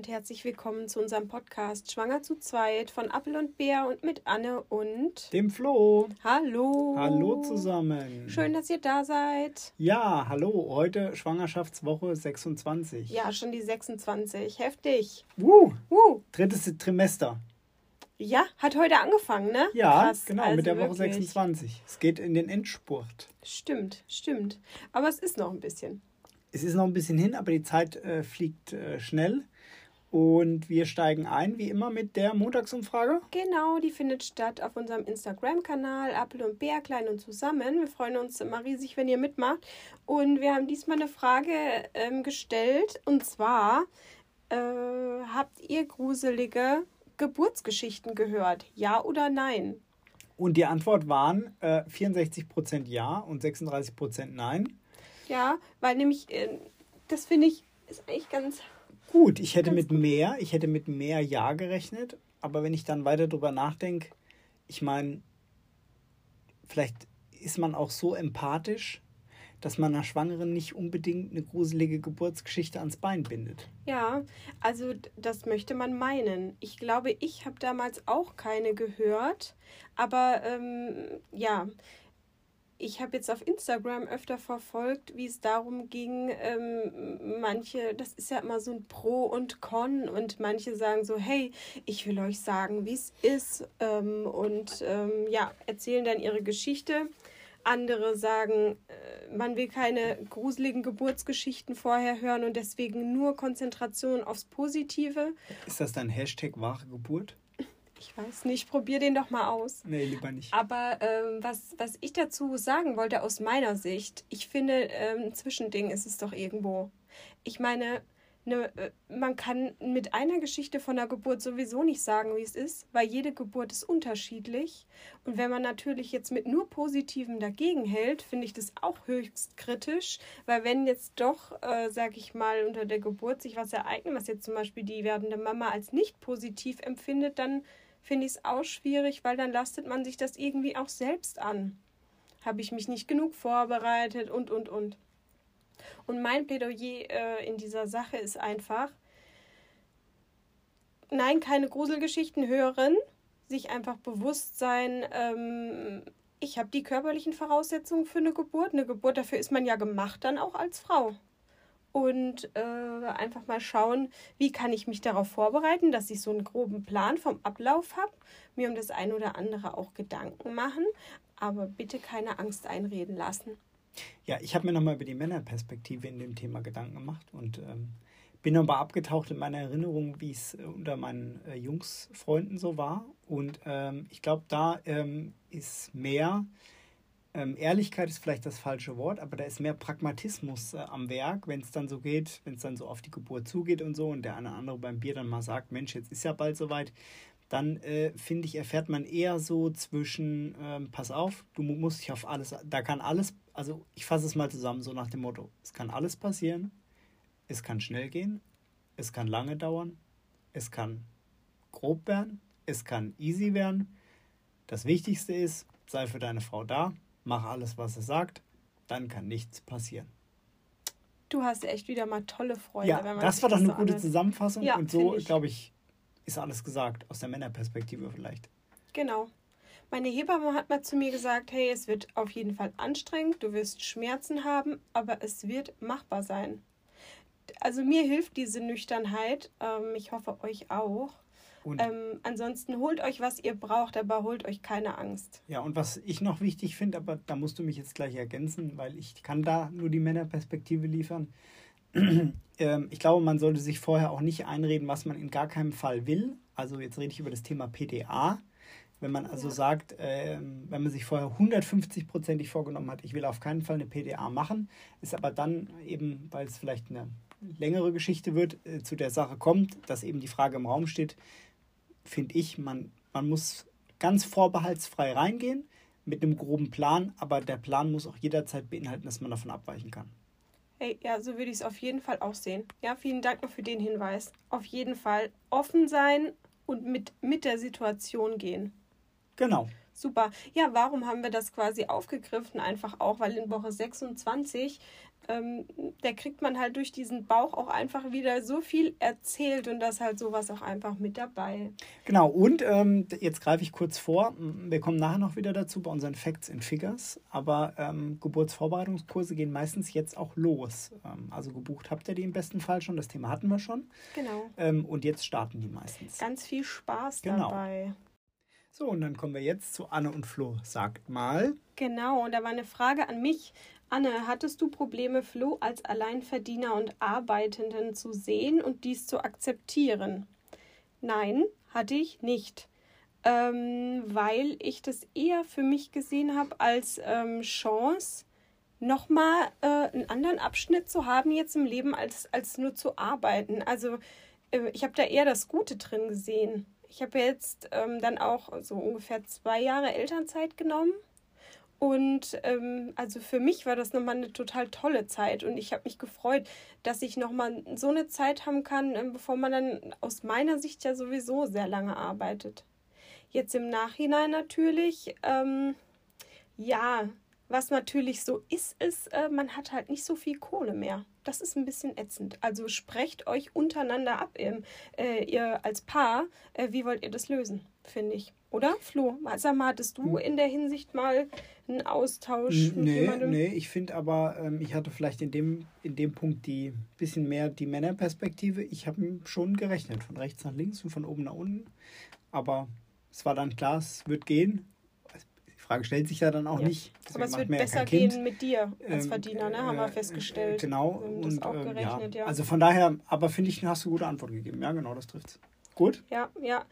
und herzlich willkommen zu unserem Podcast Schwanger zu zweit von Appel und Bär und mit Anne und dem Flo. Hallo. Hallo zusammen. Schön, dass ihr da seid. Ja, hallo. Heute Schwangerschaftswoche 26. Ja, schon die 26. Heftig. Woo. Woo. Drittes Trimester. Ja, hat heute angefangen, ne? Ja, Krass. genau, also mit der Woche wirklich. 26. Es geht in den Endspurt. Stimmt, stimmt. Aber es ist noch ein bisschen es ist noch ein bisschen hin, aber die Zeit äh, fliegt äh, schnell. Und wir steigen ein, wie immer, mit der Montagsumfrage. Genau, die findet statt auf unserem Instagram-Kanal Apfel und Bär, klein und zusammen. Wir freuen uns immer riesig, wenn ihr mitmacht. Und wir haben diesmal eine Frage ähm, gestellt. Und zwar, äh, habt ihr gruselige Geburtsgeschichten gehört? Ja oder nein? Und die Antwort waren äh, 64% ja und 36% nein. Ja, weil nämlich, äh, das finde ich, ist eigentlich ganz. Gut, ich hätte mit mehr, ich hätte mit mehr Ja gerechnet, aber wenn ich dann weiter drüber nachdenke, ich meine, vielleicht ist man auch so empathisch, dass man einer Schwangeren nicht unbedingt eine gruselige Geburtsgeschichte ans Bein bindet. Ja, also das möchte man meinen. Ich glaube, ich habe damals auch keine gehört, aber ähm, ja, ich habe jetzt auf Instagram öfter verfolgt, wie es darum ging, ähm, manche, das ist ja immer so ein Pro und Con und manche sagen so, hey, ich will euch sagen, wie es ist ähm, und ähm, ja, erzählen dann ihre Geschichte. Andere sagen, äh, man will keine gruseligen Geburtsgeschichten vorher hören und deswegen nur Konzentration aufs Positive. Ist das dann Hashtag wahre Geburt? Ich weiß nicht, probier den doch mal aus. Nee, lieber nicht. Aber ähm, was, was ich dazu sagen wollte aus meiner Sicht, ich finde, ähm, ein Zwischending ist es doch irgendwo. Ich meine, ne, äh, man kann mit einer Geschichte von der Geburt sowieso nicht sagen, wie es ist, weil jede Geburt ist unterschiedlich. Und wenn man natürlich jetzt mit nur Positivem dagegen hält, finde ich das auch höchst kritisch, weil wenn jetzt doch, äh, sag ich mal, unter der Geburt sich was ereignet, was jetzt zum Beispiel die werdende Mama als nicht positiv empfindet, dann finde ich es auch schwierig, weil dann lastet man sich das irgendwie auch selbst an. Habe ich mich nicht genug vorbereitet und, und, und. Und mein Plädoyer äh, in dieser Sache ist einfach, nein, keine Gruselgeschichten hören, sich einfach bewusst sein, ähm, ich habe die körperlichen Voraussetzungen für eine Geburt. Eine Geburt, dafür ist man ja gemacht dann auch als Frau und äh, einfach mal schauen, wie kann ich mich darauf vorbereiten, dass ich so einen groben Plan vom Ablauf habe, mir um das eine oder andere auch Gedanken machen, aber bitte keine Angst einreden lassen. Ja, ich habe mir nochmal über die Männerperspektive in dem Thema Gedanken gemacht und ähm, bin nochmal abgetaucht in meiner Erinnerung, wie es äh, unter meinen äh, Jungsfreunden so war. Und ähm, ich glaube, da ähm, ist mehr ähm, Ehrlichkeit ist vielleicht das falsche Wort, aber da ist mehr Pragmatismus äh, am Werk, wenn es dann so geht, wenn es dann so auf die Geburt zugeht und so und der eine oder andere beim Bier dann mal sagt, Mensch, jetzt ist ja bald soweit, dann äh, finde ich, erfährt man eher so zwischen, ähm, pass auf, du musst dich auf alles, da kann alles, also ich fasse es mal zusammen, so nach dem Motto, es kann alles passieren, es kann schnell gehen, es kann lange dauern, es kann grob werden, es kann easy werden. Das Wichtigste ist, sei für deine Frau da, mach alles, was er sagt, dann kann nichts passieren. Du hast echt wieder mal tolle Freunde. Ja, das war doch eine so gute Zusammenfassung ja, und so, glaube ich, ist alles gesagt, aus der Männerperspektive vielleicht. Genau. Meine Hebamme hat mal zu mir gesagt, hey, es wird auf jeden Fall anstrengend, du wirst Schmerzen haben, aber es wird machbar sein. Also mir hilft diese Nüchternheit, ähm, ich hoffe euch auch. Ähm, ansonsten holt euch, was ihr braucht, aber holt euch keine Angst. Ja, und was ich noch wichtig finde, aber da musst du mich jetzt gleich ergänzen, weil ich kann da nur die Männerperspektive liefern. ähm, ich glaube, man sollte sich vorher auch nicht einreden, was man in gar keinem Fall will. Also jetzt rede ich über das Thema PDA. Wenn man also ja. sagt, ähm, wenn man sich vorher 150-prozentig vorgenommen hat, ich will auf keinen Fall eine PDA machen, ist aber dann eben, weil es vielleicht eine längere Geschichte wird, äh, zu der Sache kommt, dass eben die Frage im Raum steht, finde ich, man, man muss ganz vorbehaltsfrei reingehen mit einem groben Plan, aber der Plan muss auch jederzeit beinhalten, dass man davon abweichen kann. Hey, ja, so würde ich es auf jeden Fall auch sehen. Ja, vielen Dank noch für den Hinweis. Auf jeden Fall offen sein und mit, mit der Situation gehen. Genau. Super. Ja, warum haben wir das quasi aufgegriffen? Einfach auch, weil in Woche 26 ähm, da kriegt man halt durch diesen Bauch auch einfach wieder so viel erzählt und das halt sowas auch einfach mit dabei. Genau, und ähm, jetzt greife ich kurz vor, wir kommen nachher noch wieder dazu bei unseren Facts and Figures, aber ähm, Geburtsvorbereitungskurse gehen meistens jetzt auch los. Ähm, also gebucht habt ihr die im besten Fall schon, das Thema hatten wir schon. Genau. Ähm, und jetzt starten die meistens. Ganz viel Spaß genau. dabei. So, und dann kommen wir jetzt zu Anne und Flo. Sagt mal. Genau, und da war eine Frage an mich. Anne, hattest du Probleme, Flo als Alleinverdiener und Arbeitenden zu sehen und dies zu akzeptieren? Nein, hatte ich nicht. Ähm, weil ich das eher für mich gesehen habe als ähm, Chance, nochmal äh, einen anderen Abschnitt zu haben jetzt im Leben, als, als nur zu arbeiten. Also äh, ich habe da eher das Gute drin gesehen. Ich habe jetzt ähm, dann auch so ungefähr zwei Jahre Elternzeit genommen und ähm, also für mich war das nochmal eine total tolle Zeit und ich habe mich gefreut, dass ich nochmal so eine Zeit haben kann, ähm, bevor man dann aus meiner Sicht ja sowieso sehr lange arbeitet. Jetzt im Nachhinein natürlich, ähm, ja, was natürlich so ist, ist, äh, man hat halt nicht so viel Kohle mehr. Das ist ein bisschen ätzend. Also sprecht euch untereinander ab, ihr, äh, ihr als Paar. Äh, wie wollt ihr das lösen, finde ich. Oder, Flo? Sag mal, hattest du hm. in der Hinsicht mal einen Austausch mit nee, jemandem? Nee, ich finde aber, ähm, ich hatte vielleicht in dem, in dem Punkt die bisschen mehr die Männerperspektive. Ich habe schon gerechnet, von rechts nach links und von oben nach unten. Aber es war dann klar, es wird gehen. Die Frage stellt sich ja dann auch ja. nicht. Deswegen aber es wird besser gehen mit dir als ähm, Verdiener, ne? haben wir äh, festgestellt. Genau. Und, auch ähm, gerechnet, ja. ja. Also von daher, aber finde ich, hast du gute Antwort gegeben. Ja, genau, das trifft's. Gut. Ja, ja.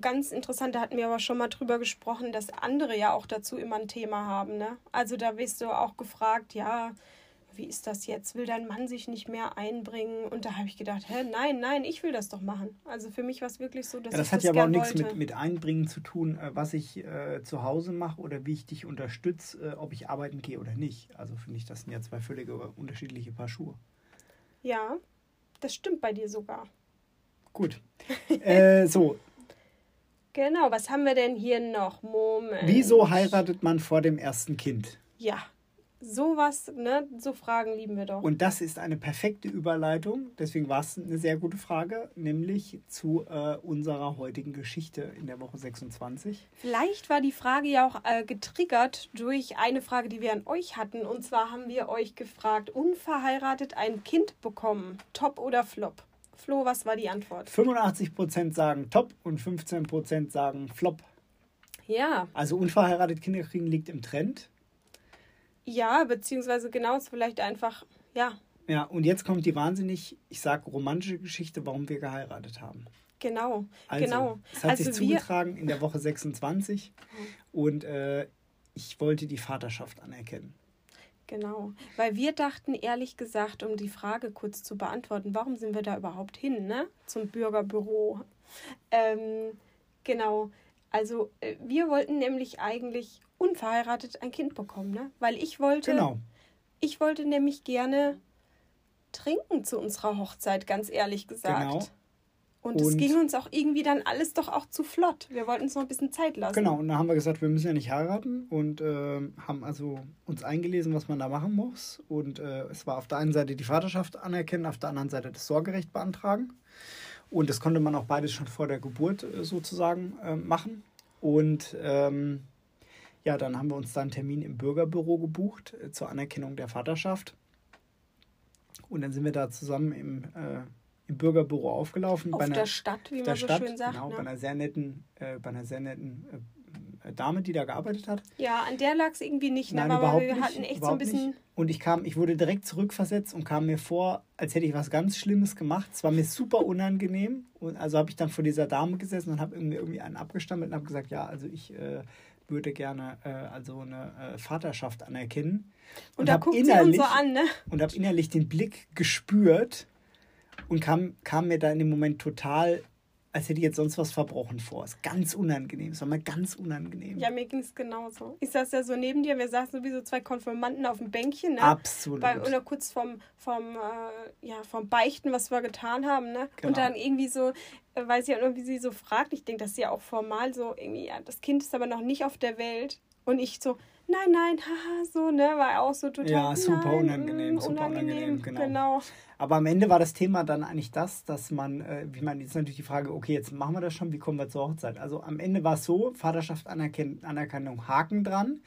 Ganz interessant, da hatten wir aber schon mal drüber gesprochen, dass andere ja auch dazu immer ein Thema haben. Ne? Also da wirst du auch gefragt, ja, wie ist das jetzt? Will dein Mann sich nicht mehr einbringen? Und da habe ich gedacht, hä, nein, nein, ich will das doch machen. Also für mich war es wirklich so, dass ja, das ich hat das ja aber auch nichts mit, mit Einbringen zu tun, äh, was ich äh, zu Hause mache oder wie ich dich unterstütze, äh, ob ich arbeiten gehe oder nicht. Also finde ich, das sind ja zwei völlig unterschiedliche Paar Schuhe. Ja, das stimmt bei dir sogar. Gut. Äh, so. Genau, was haben wir denn hier noch? Moment. Wieso heiratet man vor dem ersten Kind? Ja, sowas, ne, so Fragen lieben wir doch. Und das ist eine perfekte Überleitung, deswegen war es eine sehr gute Frage, nämlich zu äh, unserer heutigen Geschichte in der Woche 26. Vielleicht war die Frage ja auch äh, getriggert durch eine Frage, die wir an euch hatten. Und zwar haben wir euch gefragt, unverheiratet ein Kind bekommen, top oder flop? Flo, was war die Antwort? 85% sagen top und 15% sagen flop. Ja. Also unverheiratet Kinder kriegen liegt im Trend. Ja, beziehungsweise genau ist vielleicht einfach, ja. Ja, und jetzt kommt die wahnsinnig, ich sag romantische Geschichte, warum wir geheiratet haben. Genau, also, genau. Es hat also sich zugetragen in der Woche 26 und äh, ich wollte die Vaterschaft anerkennen. Genau, weil wir dachten ehrlich gesagt, um die Frage kurz zu beantworten, warum sind wir da überhaupt hin, ne? Zum Bürgerbüro. Ähm, genau, also äh, wir wollten nämlich eigentlich unverheiratet ein Kind bekommen, ne? Weil ich wollte, genau. ich wollte nämlich gerne trinken zu unserer Hochzeit, ganz ehrlich gesagt. Genau. Und es ging uns auch irgendwie dann alles doch auch zu flott. Wir wollten uns noch ein bisschen Zeit lassen. Genau, und da haben wir gesagt, wir müssen ja nicht heiraten und äh, haben also uns eingelesen, was man da machen muss. Und äh, es war auf der einen Seite die Vaterschaft anerkennen, auf der anderen Seite das Sorgerecht beantragen. Und das konnte man auch beides schon vor der Geburt äh, sozusagen äh, machen. Und ähm, ja, dann haben wir uns da einen Termin im Bürgerbüro gebucht äh, zur Anerkennung der Vaterschaft. Und dann sind wir da zusammen im äh, im Bürgerbüro aufgelaufen. Auf bei einer, der Stadt, wie man so Stadt, schön sagt. Genau, ne? bei einer sehr netten, äh, bei einer sehr netten äh, Dame, die da gearbeitet hat. Ja, an der lag es irgendwie nicht, ne? Nein, aber wir nicht, hatten echt so ein bisschen. Nicht. Und ich kam, ich wurde direkt zurückversetzt und kam mir vor, als hätte ich was ganz Schlimmes gemacht. Es war mir super unangenehm. Und also habe ich dann vor dieser Dame gesessen und habe irgendwie, irgendwie einen abgestammelt und habe gesagt, ja, also ich äh, würde gerne äh, also eine äh, Vaterschaft anerkennen. Und, und da guckt uns so an, ne? Und habe innerlich den Blick gespürt und kam, kam mir da in dem Moment total als hätte ich jetzt sonst was verbrochen vor. Ist ganz unangenehm. Es war mal ganz unangenehm. Ja, mir ging es genauso. Ich saß ja so neben dir, wir saßen sowieso zwei Konfirmanden auf dem Bänkchen, ne? Absolut. Bei, oder kurz vom, vom, äh, ja, vom Beichten, was wir getan haben, ne? Genau. Und dann irgendwie so, äh, weiß ich auch noch, wie sie so fragt, ich denke, das ist ja auch formal so, irgendwie, ja, das Kind ist aber noch nicht auf der Welt. Und ich so, nein, nein, haha, so, ne? War auch so total. Ja, super nein, unangenehm, super unangenehm, genau. genau. Aber am Ende war das Thema dann eigentlich das, dass man, äh, ich meine, jetzt natürlich die Frage, okay, jetzt machen wir das schon, wie kommen wir zur Hochzeit? Also am Ende war es so, Vaterschaft Anerken Anerkennung, Haken dran,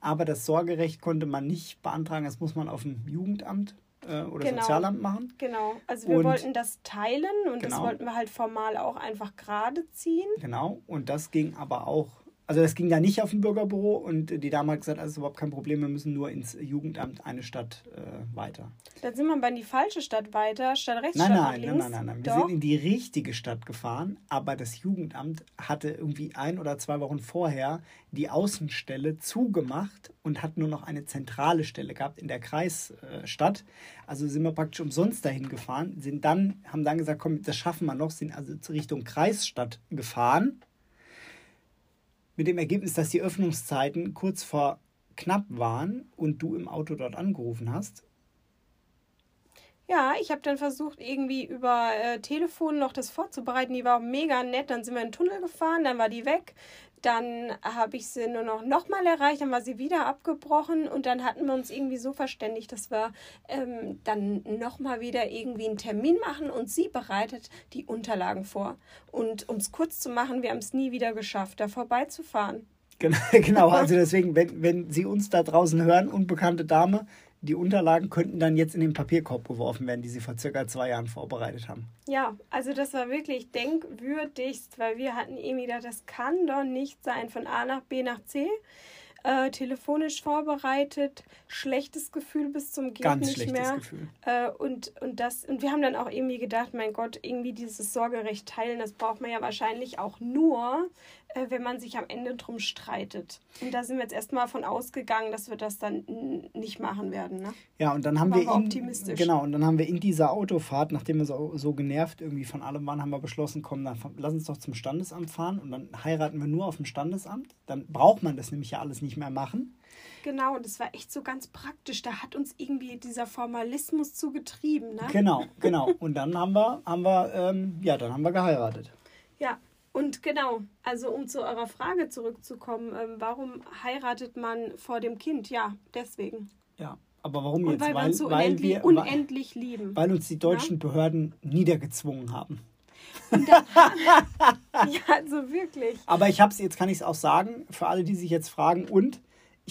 aber das Sorgerecht konnte man nicht beantragen, das muss man auf dem Jugendamt äh, oder Genau. Sozialamt machen. Genau. Also wir Und- wollten das teilen und das Genau. wollten wir halt formal auch einfach gerade ziehen. Genau, und das ging aber auch, also das ging da nicht auf dem Bürgerbüro und die Dame hat gesagt, also ist überhaupt kein Problem, wir müssen nur ins Jugendamt eine Stadt äh, weiter. Dann sind wir aber in die falsche Stadt weiter, statt rechts, Nein, statt nein, links. nein, nein, nein, nein. Wir Doch. sind in die richtige Stadt gefahren, aber das Jugendamt hatte irgendwie ein oder zwei Wochen vorher die Außenstelle zugemacht und hat nur noch eine zentrale Stelle gehabt in der Kreisstadt. Also sind wir praktisch umsonst dahin gefahren, sind dann, haben dann gesagt, komm, das schaffen wir noch, sind also Richtung Kreisstadt gefahren. Mit dem Ergebnis, dass die Öffnungszeiten kurz vor knapp waren und du im Auto dort angerufen hast. Ja, ich habe dann versucht, irgendwie über äh, Telefon noch das vorzubereiten. Die war mega nett. Dann sind wir in den Tunnel gefahren, dann war die weg. Dann habe ich sie nur noch nochmal erreicht, dann war sie wieder abgebrochen und dann hatten wir uns irgendwie so verständigt, dass wir ähm, dann nochmal wieder irgendwie einen Termin machen und sie bereitet die Unterlagen vor. Und um es kurz zu machen, wir haben es nie wieder geschafft, da vorbeizufahren. Genau, genau, also deswegen, wenn, wenn Sie uns da draußen hören, unbekannte Dame, die Unterlagen könnten dann jetzt in den Papierkorb geworfen werden, die Sie vor circa zwei Jahren vorbereitet haben. Ja, also das war wirklich denkwürdigst, weil wir hatten irgendwie gedacht, das kann doch nicht sein. Von A nach B nach C, äh, telefonisch vorbereitet, schlechtes Gefühl bis zum geht Ganz nicht schlechtes mehr. Gefühl. Äh, und, und, das, und wir haben dann auch irgendwie gedacht, mein Gott, irgendwie dieses Sorgerecht teilen, das braucht man ja wahrscheinlich auch nur, wenn man sich am Ende drum streitet. Und da sind wir jetzt erstmal von ausgegangen, dass wir das dann nicht machen werden. Ne? Ja, und dann haben Waren wir in, optimistisch. genau, und dann haben wir in dieser Autofahrt, nachdem wir so, so genervt irgendwie von allem waren, haben wir beschlossen, komm, dann lass uns doch zum Standesamt fahren und dann heiraten wir nur auf dem Standesamt. Dann braucht man das nämlich ja alles nicht mehr machen. Genau, und das war echt so ganz praktisch. Da hat uns irgendwie dieser Formalismus zu getrieben. Ne? Genau, genau. Und dann haben wir, haben wir, ähm, ja, dann haben wir geheiratet. Ja, und genau, also um zu eurer Frage zurückzukommen, ähm, warum heiratet man vor dem Kind? Ja, deswegen. Ja, aber warum Und jetzt? weil wir uns so unendlich, wir, unendlich lieben. weil uns die deutschen Behörden niedergezwungen haben. ja, also wirklich. Aber ich habe es, jetzt kann ich es auch sagen, für alle, die sich jetzt fragen, und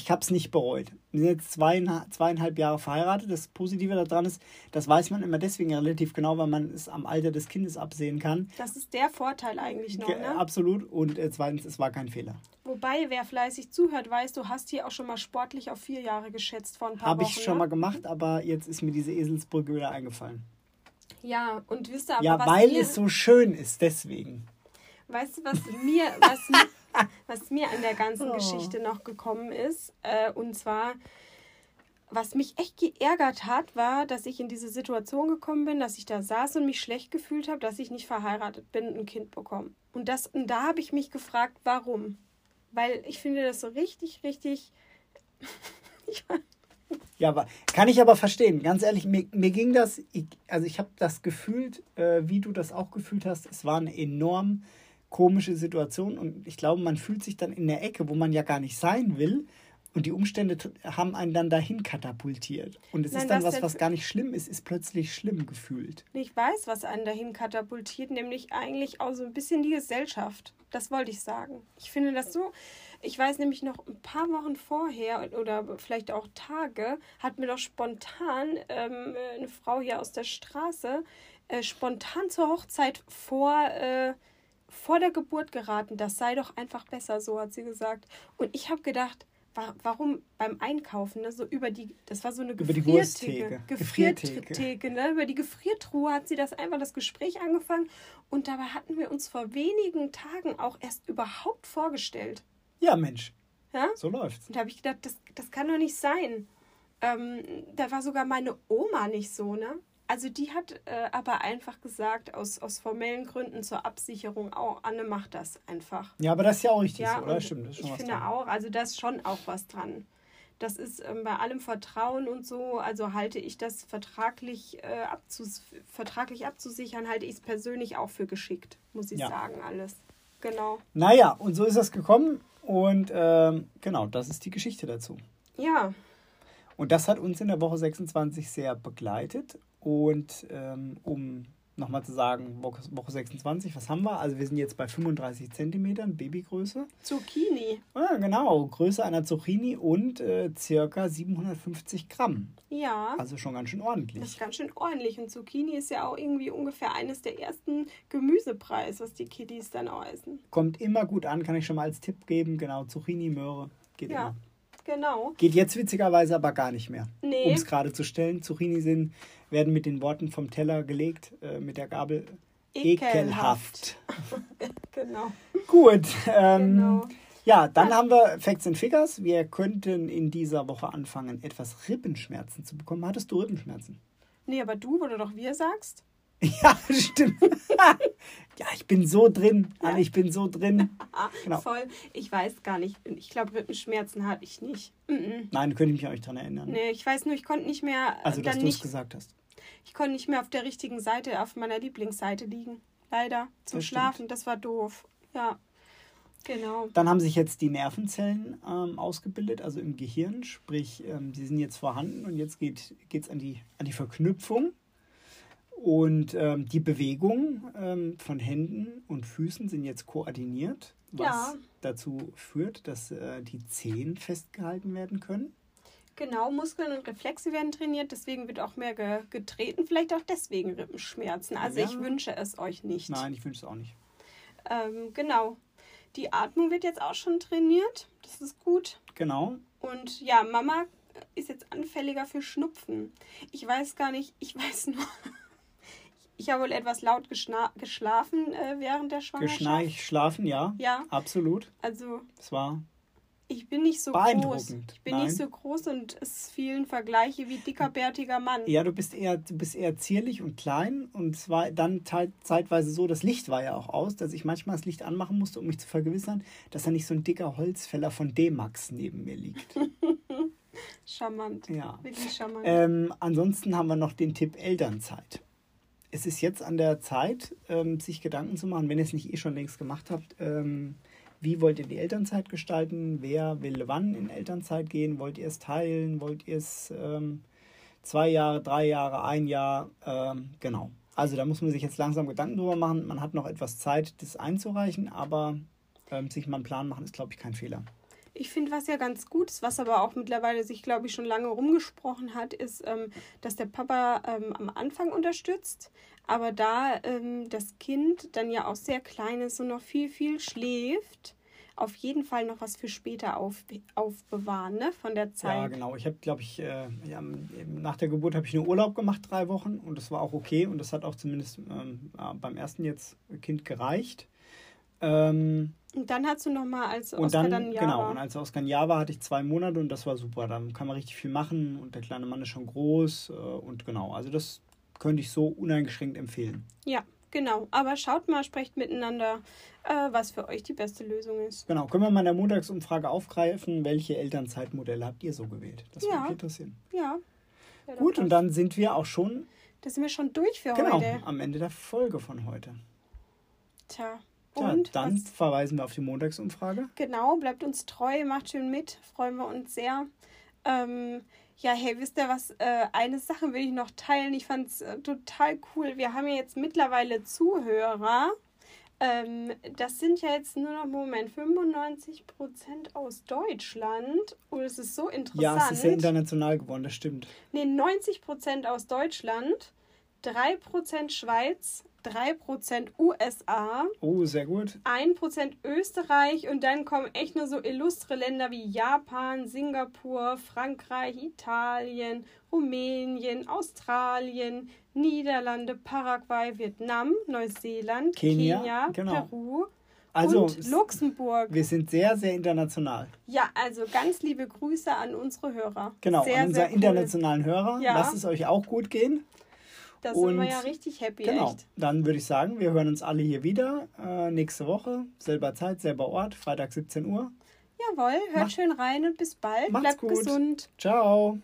ich habe es nicht bereut. Wir sind jetzt zweieinhalb, zweieinhalb Jahre verheiratet. Das Positive daran ist, das weiß man immer deswegen relativ genau, weil man es am Alter des Kindes absehen kann. Das ist der Vorteil eigentlich noch. Ne? Absolut. Und äh, zweitens, es war kein Fehler. Wobei, wer fleißig zuhört, weiß, du hast hier auch schon mal sportlich auf vier Jahre geschätzt vor ein paar Habe ich schon ne? mal gemacht, aber jetzt ist mir diese Eselsbrücke wieder eingefallen. Ja, und wisst ihr aber, ja, weil es so schön ist, deswegen. Weißt du, was mir, was, was mir an der ganzen Oh. Geschichte noch gekommen ist? Äh, und zwar, was mich echt geärgert hat, war, dass ich in diese Situation gekommen bin, dass ich da saß und mich schlecht gefühlt habe, dass ich nicht verheiratet bin und ein Kind bekomme. Und, das, und da habe ich mich gefragt, warum? Weil ich finde das so richtig, richtig. ich, Ja, aber kann ich aber verstehen. Ganz ehrlich, mir, mir ging das, ich, also ich habe das gefühlt, äh, wie du das auch gefühlt hast. Es war eine enorm komische Situation und ich glaube, man fühlt sich dann in der Ecke, wo man ja gar nicht sein will. Und die Umstände haben einen dann dahin katapultiert. Und es Nein, ist dann was, was gar nicht schlimm ist, ist plötzlich schlimm gefühlt. ich weiß, was einen dahin katapultiert, nämlich eigentlich auch so ein bisschen die Gesellschaft. Das wollte ich sagen. Ich finde das so. Ich weiß nämlich noch ein paar Wochen vorher oder vielleicht auch Tage, hat mir doch spontan ähm, eine Frau hier aus der Straße äh, spontan zur Hochzeit vor, äh, vor der Geburt geraten. Das sei doch einfach besser, so hat sie gesagt. Und ich habe gedacht, wa warum beim Einkaufen, ne, so über die, das war so eine Über die Gefriertheke. Gefriertheke, Gefriertheke. ne? Über die Gefriertruhe hat sie das einfach das Gespräch angefangen. Und dabei hatten wir uns vor wenigen Tagen auch erst überhaupt vorgestellt. Ja, Mensch, Ja? so läuft's. Und da habe ich gedacht, das, das kann doch nicht sein. Ähm, da war sogar meine Oma nicht so, ne? Also die hat äh, aber einfach gesagt, aus, aus formellen Gründen zur Absicherung auch, Anne macht das einfach. Ja, aber das ist ja auch richtig Ja, so, oder? Stimmt, das ist schon ich was finde dran. auch, also da ist schon auch was dran. Das ist ähm, bei allem Vertrauen und so, also halte ich das vertraglich, äh, abzus vertraglich abzusichern, halte ich es persönlich auch für geschickt, muss ich Ja. sagen, alles. Genau. Naja, und so ist das gekommen. Und ähm, genau, das ist die Geschichte dazu. Ja, Und das hat uns in der Woche 26 sehr begleitet. Und ähm, um nochmal zu sagen, Woche, Woche 26, was haben wir? Also wir sind jetzt bei 35 Zentimetern Babygröße. Zucchini. Ja, genau, Größe einer Zucchini und äh, circa 750 Gramm. Ja. Also schon ganz schön Das ist ordentlich. ganz schön ordentlich. Und Zucchini ist ja auch irgendwie ungefähr eines der ersten Gemüsepreis, was die Kiddies dann auch essen. Kommt immer gut an, kann ich schon mal als Tipp geben. Genau, Zucchini, Möhre, geht Ja. immer. Genau. Geht jetzt witzigerweise aber gar nicht mehr. Nee. Um es gerade zu stellen, Zucchini sind, werden mit den Worten vom Teller gelegt, äh, mit der Gabel. Ekelhaft. Genau. Gut. Ähm, Genau. Ja, dann haben wir Facts and Figures. Wir könnten in dieser Woche anfangen, etwas Rippenschmerzen zu bekommen. Hattest du Rippenschmerzen? Nee, aber du, wo du doch wir sagst. Ja, stimmt. ja, ich bin so drin. Anne, ich bin so drin. Genau. voll. Ich weiß gar nicht. Ich glaube, Rippenschmerzen hatte ich nicht. Mm-mm. Nein, könnte ich mich auch nicht dran erinnern. Nee, ich weiß nur, ich konnte nicht mehr. äh, Also, dass dann du es gesagt hast. Ich konnte nicht mehr auf der richtigen Seite, auf meiner Lieblingsseite liegen. Leider. Zum Das stimmt. Schlafen. Das war doof. Ja. Genau. Dann haben sich jetzt die Nervenzellen ähm, ausgebildet, also im Gehirn, sprich, ähm, die sind jetzt vorhanden und jetzt geht es an, die, an die Verknüpfung. Und ähm, die Bewegung ähm, von Händen und Füßen sind jetzt koordiniert, was Ja. dazu führt, dass äh, die Zehen festgehalten werden können. Genau, Muskeln und Reflexe werden trainiert, deswegen wird auch mehr ge getreten. Vielleicht auch deswegen Rippenschmerzen. Also Ja. ich wünsche es euch nicht. Nein, ich wünsche es auch nicht. Ähm, genau. Die Atmung wird jetzt auch schon trainiert. Das ist gut. Genau. Und ja, Mama ist jetzt anfälliger für Schnupfen. Ich weiß gar nicht, ich weiß nur. Ich habe wohl etwas laut geschlafen äh, während der Schwangerschaft. Geschnarch, schlafen, ja. Ja, Absolut. also Das war ich bin nicht so groß. Ich bin Nein. nicht so groß und es fielen Vergleiche wie dicker, bärtiger Mann. Ja, du bist eher, du bist eher zierlich und klein und es war dann zeitweise so, das Licht war ja auch aus, dass ich manchmal das Licht anmachen musste, um mich zu vergewissern, dass da nicht so ein dicker Holzfäller von D-Max neben mir liegt. Charmant. Ja. Wirklich charmant. Ähm, ansonsten haben wir noch den Tipp Elternzeit. Es ist jetzt an der Zeit, ähm, sich Gedanken zu machen, wenn ihr es nicht eh schon längst gemacht habt, ähm, wie wollt ihr die Elternzeit gestalten? Wer will wann in Elternzeit gehen? Wollt ihr es teilen? Wollt ihr es ähm, zwei Jahre, drei Jahre, ein Jahr? Ähm, genau. Also da muss man sich jetzt langsam Gedanken drüber machen. Man hat noch etwas Zeit, das einzureichen, aber ähm, sich mal einen Plan machen ist, glaube ich, kein Fehler. Ich finde, was ja ganz gut ist, was aber auch mittlerweile sich, glaube ich, schon lange rumgesprochen hat, ist, ähm, dass der Papa ähm, am Anfang unterstützt, aber da ähm, das Kind dann ja auch sehr klein ist und noch viel, viel schläft, auf jeden Fall noch was für später auf, aufbewahren, ne, von der Zeit. Ja, genau. Ich habe, glaube ich, äh, ja, nach der Geburt habe ich nur Urlaub gemacht, drei Wochen, und das war auch okay. Und das hat auch zumindest ähm, beim ersten jetzt Kind gereicht. Ähm, Und dann hast du noch mal, als und Oskar dann, dann, Jahr genau, war. und als Oskar ein Jahr war, hatte ich zwei Monate und das war super. Da kann man richtig viel machen und der kleine Mann ist schon groß. Äh, und genau, also das könnte ich so uneingeschränkt empfehlen. Ja, genau. Aber schaut mal, sprecht miteinander, äh, was für euch die beste Lösung ist. Genau, können wir mal in der Montagsumfrage aufgreifen, welche elternzeitmodelle habt ihr so gewählt? Das würde Ja. mich interessieren. Ja. Ja, Gut, und dann sind wir auch schon Da sind wir schon durch für genau, heute. am Ende der Folge von heute. Tja. Und dann was, verweisen wir auf die Montagsumfrage. genau, bleibt uns treu, macht schön mit, freuen wir uns sehr. Ähm, ja, hey, wisst ihr was? Äh, eine Sache will ich noch teilen. Ich fand es äh, total cool. Wir haben ja jetzt mittlerweile Zuhörer. Ähm, das sind ja jetzt nur noch, Moment, 95% aus Deutschland. Und es ist so interessant. Ja, es ist sehr international geworden, das stimmt. Nee, 90% aus Deutschland, 3% Schweiz, 3% USA, Oh, sehr gut. 1% Österreich und dann kommen echt nur so illustre Länder wie Japan, Singapur, Frankreich, Italien, Rumänien, Australien, Niederlande, Paraguay, Vietnam, Neuseeland, Kenia, Kenia, genau. Peru Also, und Luxemburg. wir sind sehr, sehr international. Ja, also ganz liebe Grüße an unsere Hörer. Genau, sehr, an unsere cool. internationalen Hörer. Ja. Lasst es euch auch gut gehen. Da sind wir ja richtig happy, genau, echt. Dann würde ich sagen, wir hören uns alle hier wieder äh, nächste Woche. Selber Zeit, selber Ort, Freitag 17 Uhr. Jawohl, hört Macht, schön rein und bis bald. Macht's Bleibt gut. gesund. Ciao.